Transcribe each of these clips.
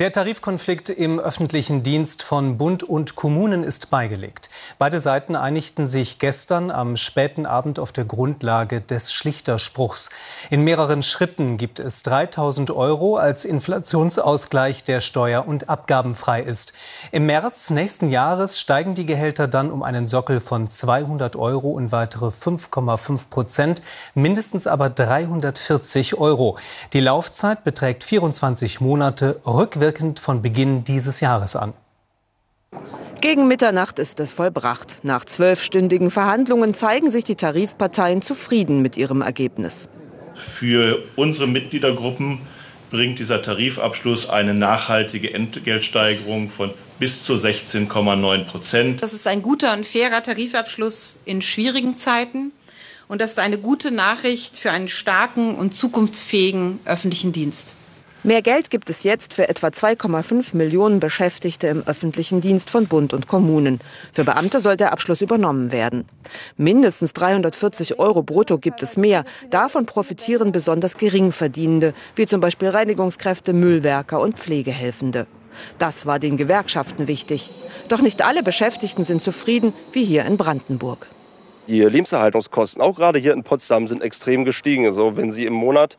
Der Tarifkonflikt im öffentlichen Dienst von Bund und Kommunen ist beigelegt. Beide Seiten einigten sich gestern am späten Abend auf der Grundlage des Schlichterspruchs. In mehreren Schritten gibt es 3000 Euro als Inflationsausgleich, der steuer- und abgabenfrei ist. Im März nächsten Jahres steigen die Gehälter dann um einen Sockel von 200 Euro und weitere 5,5 Prozent, mindestens aber 340 Euro. Die Laufzeit beträgt 24 Monate, rückwirkend rückwirkend von Beginn dieses Jahres an. Gegen Mitternacht ist es vollbracht. Nach zwölfstündigen Verhandlungen zeigen sich die Tarifparteien zufrieden mit ihrem Ergebnis. Für unsere Mitgliedergruppen bringt dieser Tarifabschluss eine nachhaltige Entgeltsteigerung von bis zu 16,9 Prozent. Das ist ein guter und fairer Tarifabschluss in schwierigen Zeiten. Und das ist eine gute Nachricht für einen starken und zukunftsfähigen öffentlichen Dienst. Mehr Geld gibt es jetzt für etwa 2,5 Millionen Beschäftigte im öffentlichen Dienst von Bund und Kommunen. Für Beamte soll der Abschluss übernommen werden. Mindestens 340 Euro brutto gibt es mehr. Davon profitieren besonders Geringverdienende, wie zum Beispiel Reinigungskräfte, Müllwerker und Pflegehelfende. Das war den Gewerkschaften wichtig. Doch nicht alle Beschäftigten sind zufrieden, wie hier in Brandenburg. Die Lebenserhaltungskosten, auch gerade hier in Potsdam, sind extrem gestiegen. Also wenn Sie im Monat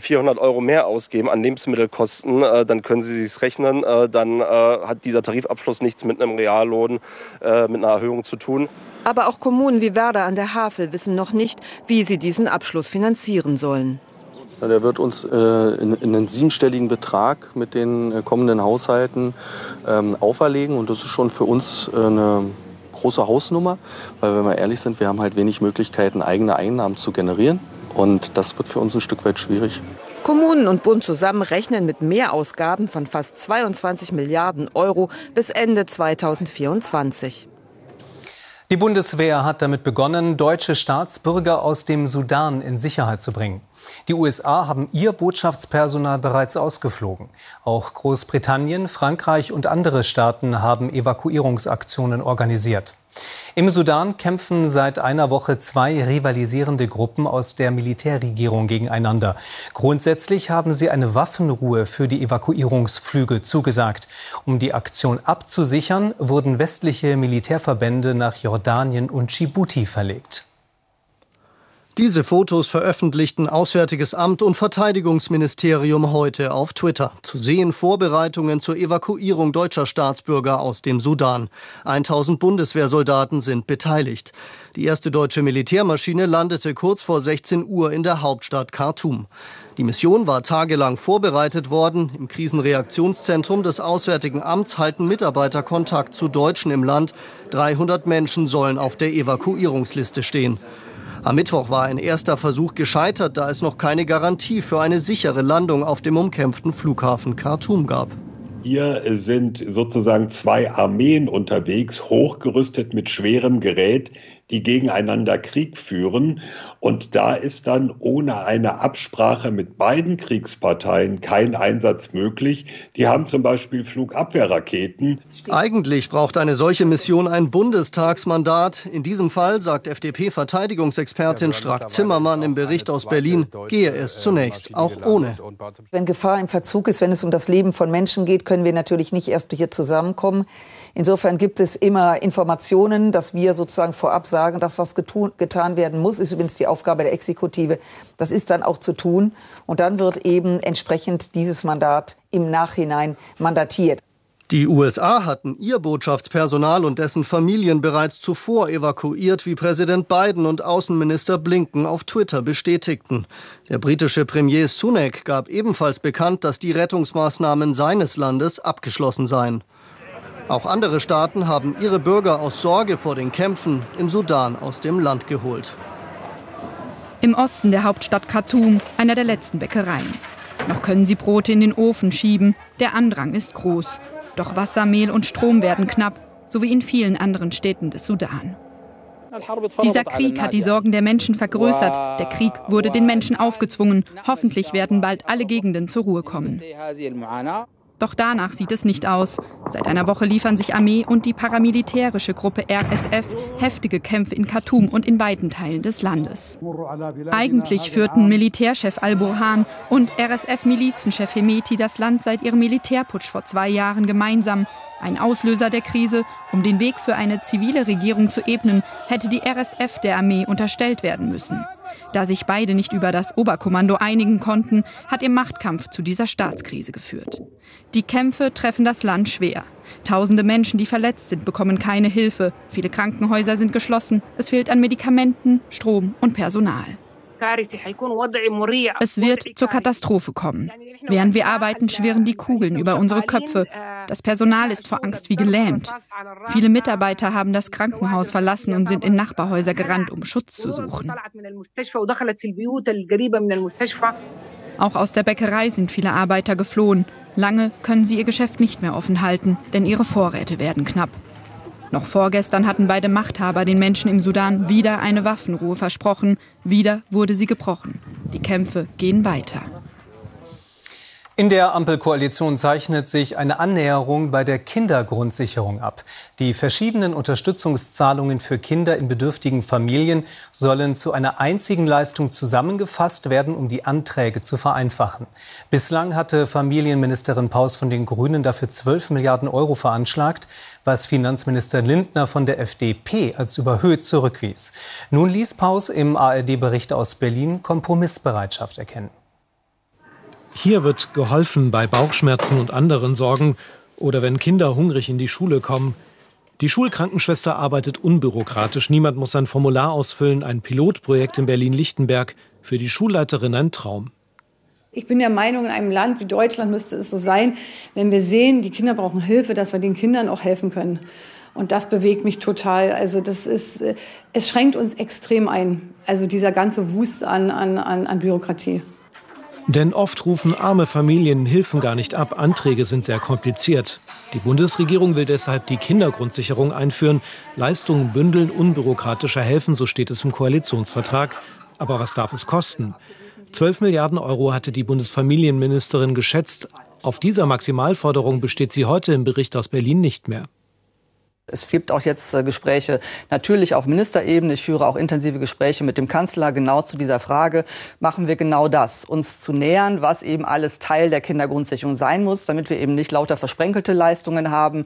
400 äh, Euro mehr ausgeben an Lebensmittelkosten, äh, dann können Sie sich rechnen. Äh, dann hat dieser Tarifabschluss nichts mit einem Reallohn, mit einer Erhöhung zu tun. Aber auch Kommunen wie Werder an der Havel wissen noch nicht, wie sie diesen Abschluss finanzieren sollen. Der wird uns in, einen siebenstelligen Betrag mit den kommenden Haushalten ähm, auferlegen. Und das ist schon für uns eine große Hausnummer, weil wenn wir ehrlich sind, wir haben halt wenig Möglichkeiten, eigene Einnahmen zu generieren. Und das wird für uns ein Stück weit schwierig. Kommunen und Bund zusammen rechnen mit Mehrausgaben von fast 22 Milliarden Euro bis Ende 2024. Die Bundeswehr hat damit begonnen, deutsche Staatsbürger aus dem Sudan in Sicherheit zu bringen. Die USA haben ihr Botschaftspersonal bereits ausgeflogen. Auch Großbritannien, Frankreich und andere Staaten haben Evakuierungsaktionen organisiert. Im Sudan kämpfen seit einer Woche zwei rivalisierende Gruppen aus der Militärregierung gegeneinander. Grundsätzlich haben sie eine Waffenruhe für die Evakuierungsflüge zugesagt. Um die Aktion abzusichern, wurden westliche Militärverbände nach Jordanien und Djibouti verlegt. Diese Fotos veröffentlichten Auswärtiges Amt und Verteidigungsministerium heute auf Twitter. Zu sehen Vorbereitungen zur Evakuierung deutscher Staatsbürger aus dem Sudan. 1000 Bundeswehrsoldaten sind beteiligt. Die erste deutsche Militärmaschine landete kurz vor 16 Uhr in der Hauptstadt Khartoum. Die Mission war tagelang vorbereitet worden. Im Krisenreaktionszentrum des Auswärtigen Amts halten Mitarbeiter Kontakt zu Deutschen im Land. 300 Menschen sollen auf der Evakuierungsliste stehen. Am Mittwoch war ein erster Versuch gescheitert, da es noch keine Garantie für eine sichere Landung auf dem umkämpften Flughafen Khartoum gab. Hier sind sozusagen zwei Armeen unterwegs, hochgerüstet mit schwerem Gerät, die gegeneinander Krieg führen. Und da ist dann ohne eine Absprache mit beiden Kriegsparteien kein Einsatz möglich. Die haben zum Beispiel Flugabwehrraketen. Eigentlich braucht eine solche Mission ein Bundestagsmandat. In diesem Fall, sagt FDP-Verteidigungsexpertin Strack-Zimmermann im Bericht aus Berlin, gehe es zunächst auch ohne. Wenn Gefahr im Verzug ist, wenn es um das Leben von Menschen geht, können wir natürlich nicht erst hier zusammenkommen. Insofern gibt es immer Informationen, dass wir sozusagen vorab sagen, das, was getan werden muss, ist übrigens die Aufgabe der Exekutive. Das ist dann auch zu tun. Und dann wird eben entsprechend dieses Mandat im Nachhinein mandatiert. Die USA hatten ihr Botschaftspersonal und dessen Familien bereits zuvor evakuiert, wie Präsident Biden und Außenminister Blinken auf Twitter bestätigten. Der britische Premier Sunak gab ebenfalls bekannt, dass die Rettungsmaßnahmen seines Landes abgeschlossen seien. Auch andere Staaten haben ihre Bürger aus Sorge vor den Kämpfen im Sudan aus dem Land geholt. Im Osten der Hauptstadt Khartoum, einer der letzten Bäckereien. Noch können sie Brote in den Ofen schieben. Der Andrang ist groß. Doch Wasser, Mehl und Strom werden knapp, so wie in vielen anderen Städten des Sudan. Dieser Krieg hat die Sorgen der Menschen vergrößert. Der Krieg wurde den Menschen aufgezwungen. Hoffentlich werden bald alle Gegenden zur Ruhe kommen. Doch danach sieht es nicht aus. Seit einer Woche liefern sich Armee und die paramilitärische Gruppe RSF heftige Kämpfe in Khartoum und in weiten Teilen des Landes. Eigentlich führten Militärchef al-Burhan und RSF-Milizenchef Hemeti das Land seit ihrem Militärputsch vor zwei Jahren gemeinsam. Ein Auslöser der Krise, um den Weg für eine zivile Regierung zu ebnen, hätte die RSF der Armee unterstellt werden müssen. Da sich beide nicht über das Oberkommando einigen konnten, hat ihr Machtkampf zu dieser Staatskrise geführt. Die Kämpfe treffen das Land schwer. Tausende Menschen, die verletzt sind, bekommen keine Hilfe. Viele Krankenhäuser sind geschlossen. Es fehlt an Medikamenten, Strom und Personal. Es wird zur Katastrophe kommen. Während wir arbeiten, schwirren die Kugeln über unsere Köpfe. Das Personal ist vor Angst wie gelähmt. Viele Mitarbeiter haben das Krankenhaus verlassen und sind in Nachbarhäuser gerannt, um Schutz zu suchen. Auch aus der Bäckerei sind viele Arbeiter geflohen. Lange können sie ihr Geschäft nicht mehr offen halten, denn ihre Vorräte werden knapp. Noch vorgestern hatten beide Machthaber den Menschen im Sudan wieder eine Waffenruhe versprochen. Wieder wurde sie gebrochen. Die Kämpfe gehen weiter. In der Ampelkoalition zeichnet sich eine Annäherung bei der Kindergrundsicherung ab. Die verschiedenen Unterstützungszahlungen für Kinder in bedürftigen Familien sollen zu einer einzigen Leistung zusammengefasst werden, um die Anträge zu vereinfachen. Bislang hatte Familienministerin Paus von den Grünen dafür 12 Milliarden Euro veranschlagt, was Finanzminister Lindner von der FDP als überhöht zurückwies. Nun ließ Paus im ARD-Bericht aus Berlin Kompromissbereitschaft erkennen. Hier wird geholfen bei Bauchschmerzen und anderen Sorgen oder wenn Kinder hungrig in die Schule kommen. Die Schulkrankenschwester arbeitet unbürokratisch. Niemand muss ein Formular ausfüllen. Ein Pilotprojekt in Berlin-Lichtenberg. Für die Schulleiterin ein Traum. Ich bin der Meinung, in einem Land wie Deutschland müsste es so sein, wenn wir sehen, die Kinder brauchen Hilfe, dass wir den Kindern auch helfen können. Und das bewegt mich total. Also das ist, es schränkt uns extrem ein. Also dieser ganze Wust an, an, an Bürokratie. Denn oft rufen arme Familien Hilfen gar nicht ab. Anträge sind sehr kompliziert. Die Bundesregierung will deshalb die Kindergrundsicherung einführen, Leistungen bündeln, unbürokratischer helfen, so steht es im Koalitionsvertrag. Aber was darf es kosten? 12 Milliarden Euro hatte die Bundesfamilienministerin geschätzt. Auf dieser Maximalforderung besteht sie heute im Bericht aus Berlin nicht mehr. Es gibt auch jetzt äh, Gespräche natürlich auf Ministerebene. Ich führe auch intensive Gespräche mit dem Kanzler genau zu dieser Frage. Machen wir genau das, uns zu nähern, was eben alles Teil der Kindergrundsicherung sein muss, damit wir eben nicht lauter versprenkelte Leistungen haben,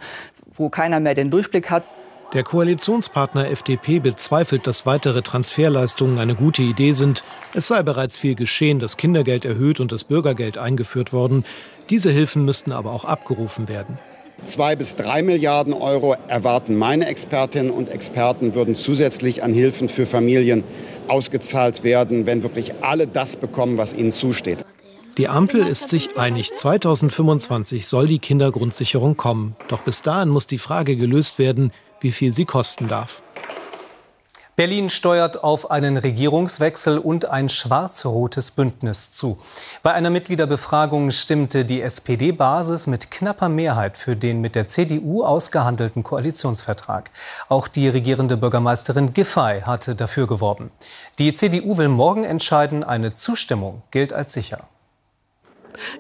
wo keiner mehr den Durchblick hat. Der Koalitionspartner FDP bezweifelt, dass weitere Transferleistungen eine gute Idee sind. Es sei bereits viel geschehen, das Kindergeld erhöht und das Bürgergeld eingeführt worden. Diese Hilfen müssten aber auch abgerufen werden. Zwei bis drei Milliarden Euro erwarten meine Expertinnen und Experten, würden zusätzlich an Hilfen für Familien ausgezahlt werden, wenn wirklich alle das bekommen, was ihnen zusteht. Die Ampel ist sich einig, 2025 soll die Kindergrundsicherung kommen. Doch bis dahin muss die Frage gelöst werden, wie viel sie kosten darf. Berlin steuert auf einen Regierungswechsel und ein schwarz-rotes Bündnis zu. Bei einer Mitgliederbefragung stimmte die SPD-Basis mit knapper Mehrheit für den mit der CDU ausgehandelten Koalitionsvertrag. Auch die regierende Bürgermeisterin Giffey hatte dafür geworben. Die CDU will morgen entscheiden, eine Zustimmung gilt als sicher.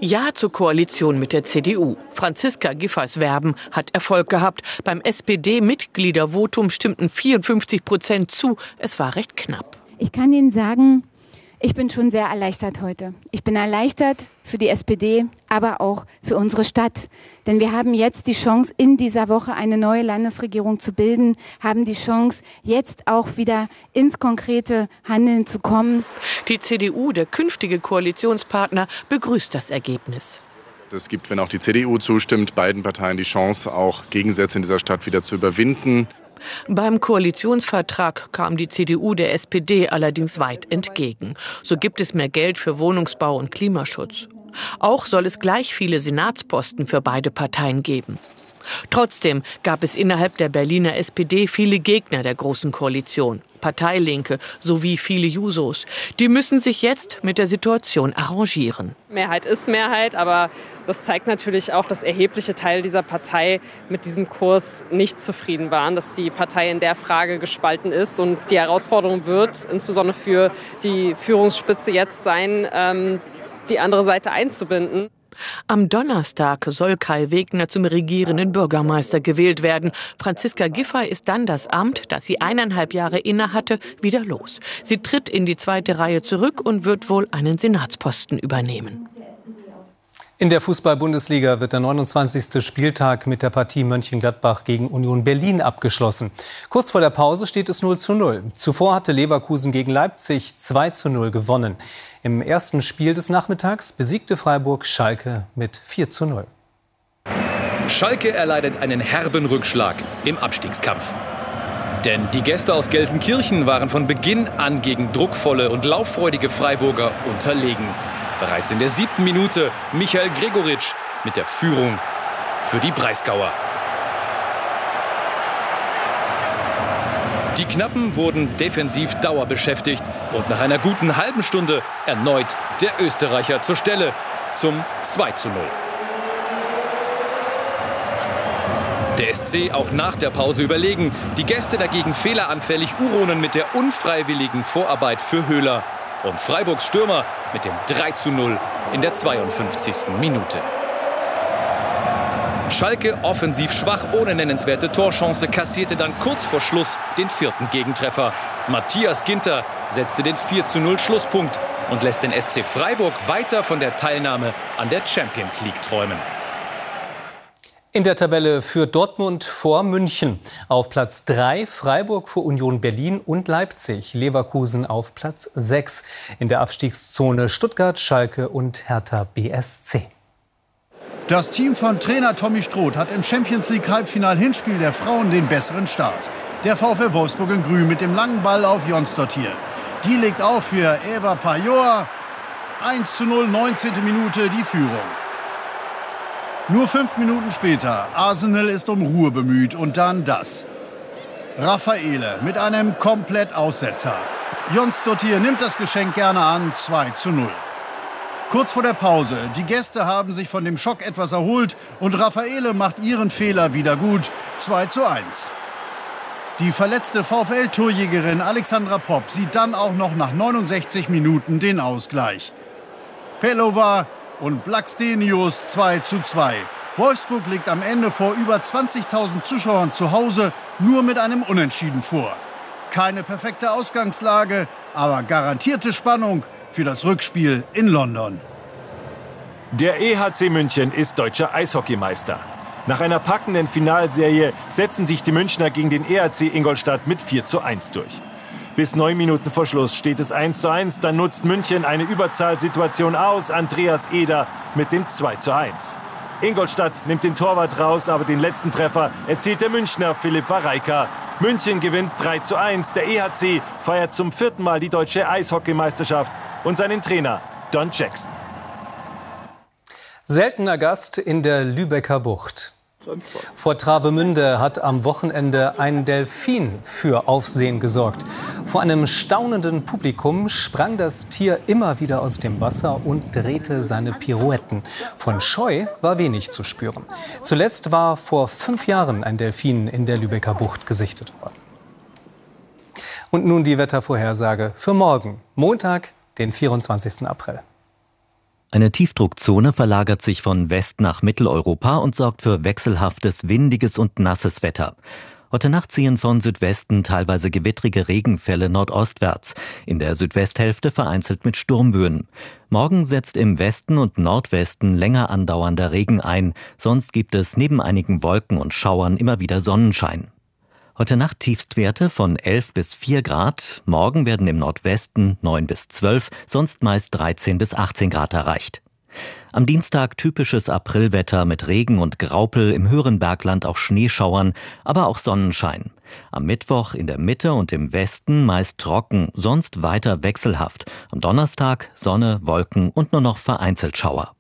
Ja zur Koalition mit der CDU. Franziska Giffers Werben hat Erfolg gehabt. Beim SPD-Mitgliedervotum stimmten 54 Prozent zu. Es war recht knapp. Ich kann Ihnen sagen, ich bin schon sehr erleichtert heute. Ich bin erleichtert für die SPD, aber auch für unsere Stadt. Denn wir haben jetzt die Chance, in dieser Woche eine neue Landesregierung zu bilden, haben die Chance, jetzt auch wieder ins konkrete Handeln zu kommen. Die CDU, der künftige Koalitionspartner, begrüßt das Ergebnis. Es gibt, wenn auch die CDU zustimmt, beiden Parteien die Chance, auch Gegensätze in dieser Stadt wieder zu überwinden. Beim Koalitionsvertrag kam die CDU der SPD allerdings weit entgegen. So gibt es mehr Geld für Wohnungsbau und Klimaschutz. Auch soll es gleich viele Senatsposten für beide Parteien geben. Trotzdem gab es innerhalb der Berliner SPD viele Gegner der Großen Koalition, Parteilinke sowie viele Jusos. Die müssen sich jetzt mit der Situation arrangieren. Mehrheit ist Mehrheit, aber Das zeigt natürlich auch, dass erhebliche Teile dieser Partei mit diesem Kurs nicht zufrieden waren, dass die Partei in der Frage gespalten ist. Und die Herausforderung wird insbesondere für die Führungsspitze jetzt sein, ähm, die andere Seite einzubinden. Am Donnerstag soll Kai Wegner zum regierenden Bürgermeister gewählt werden. Franziska Giffey ist dann das Amt, das sie eineinhalb Jahre innehatte, wieder los. Sie tritt in die zweite Reihe zurück und wird wohl einen Senatsposten übernehmen. In der Fußball-Bundesliga wird der 29. Spieltag mit der Partie Mönchengladbach gegen Union Berlin abgeschlossen. Kurz vor der Pause steht es 0 zu 0. Zuvor hatte Leverkusen gegen Leipzig 2 zu 0 gewonnen. Im ersten Spiel des Nachmittags besiegte Freiburg Schalke mit 4 zu 0. Schalke erleidet einen herben Rückschlag im Abstiegskampf. Denn die Gäste aus Gelsenkirchen waren von Beginn an gegen druckvolle und lauffreudige Freiburger unterlegen. Bereits in der siebten Minute Michael Gregoritsch mit der Führung für die Breisgauer. Die Knappen wurden defensiv dauerbeschäftigt und nach einer guten halben Stunde erneut der Österreicher zur Stelle zum 2 zu 0. Der SC auch nach der Pause überlegen. Die Gäste dagegen fehleranfällig Uronen mit der unfreiwilligen Vorarbeit für Höhler und Freiburgs Stürmer mit dem 3 zu 0 in der 52. Minute. Schalke offensiv schwach ohne nennenswerte Torchance kassierte dann kurz vor Schluss den vierten Gegentreffer. Matthias Ginter setzte den 4 zu 0 Schlusspunkt und lässt den SC Freiburg weiter von der Teilnahme an der Champions League träumen. In der Tabelle führt Dortmund vor München. Auf Platz 3 Freiburg vor Union Berlin und Leipzig. Leverkusen auf Platz 6. In der Abstiegszone Stuttgart, Schalke und Hertha BSC. Das Team von Trainer Tommy Stroth hat im Champions League Halbfinal-Hinspiel der Frauen den besseren Start. Der VfL Wolfsburg in Grün mit dem langen Ball auf Jonsdottir. Die legt auf für Eva Pajor. 1 zu 0, 19. Minute die Führung. Nur fünf Minuten später, Arsenal ist um Ruhe bemüht und dann das. Raffaele mit einem Komplettaussetzer. Jonsdottir nimmt das Geschenk gerne an, 2 zu 0. Kurz vor der Pause, die Gäste haben sich von dem Schock etwas erholt und Raffaele macht ihren Fehler wieder gut, 2 zu 1. Die verletzte VfL-Torjägerin Alexandra Popp sieht dann auch noch nach 69 Minuten den Ausgleich. Pelova und Blackstenius 2 zu 2. Wolfsburg liegt am Ende vor über 20.000 Zuschauern zu Hause nur mit einem Unentschieden vor. Keine perfekte Ausgangslage, aber garantierte Spannung für das Rückspiel in London. Der EHC München ist deutscher Eishockeymeister. Nach einer packenden Finalserie setzen sich die Münchner gegen den EHC Ingolstadt mit 4 zu 1 durch. Bis neun Minuten vor Schluss steht es 1 zu 1. Dann nutzt München eine Überzahlsituation aus. Andreas Eder mit dem 2 zu 1. Ingolstadt nimmt den Torwart raus, aber den letzten Treffer erzielt der Münchner Philipp Wareika. München gewinnt 3 zu 1. Der EHC feiert zum vierten Mal die deutsche Eishockeymeisterschaft und seinen Trainer Don Jackson. Seltener Gast in der Lübecker Bucht. Vor Travemünde hat am Wochenende ein Delfin für Aufsehen gesorgt. Vor einem staunenden Publikum sprang das Tier immer wieder aus dem Wasser und drehte seine Pirouetten. Von Scheu war wenig zu spüren. Zuletzt war vor fünf Jahren ein Delfin in der Lübecker Bucht gesichtet worden. Und nun die Wettervorhersage für morgen, Montag, den 24. April. Eine Tiefdruckzone verlagert sich von West nach Mitteleuropa und sorgt für wechselhaftes, windiges und nasses Wetter. Heute Nacht ziehen von Südwesten teilweise gewittrige Regenfälle nordostwärts, in der Südwesthälfte vereinzelt mit Sturmböen. Morgen setzt im Westen und Nordwesten länger andauernder Regen ein, sonst gibt es neben einigen Wolken und Schauern immer wieder Sonnenschein. Heute Nacht Tiefstwerte von 11 bis 4 Grad. Morgen werden im Nordwesten 9 bis 12, sonst meist 13 bis 18 Grad erreicht. Am Dienstag typisches Aprilwetter mit Regen und Graupel, im höheren Bergland auch Schneeschauern, aber auch Sonnenschein. Am Mittwoch in der Mitte und im Westen meist trocken, sonst weiter wechselhaft. Am Donnerstag Sonne, Wolken und nur noch vereinzelt Schauer.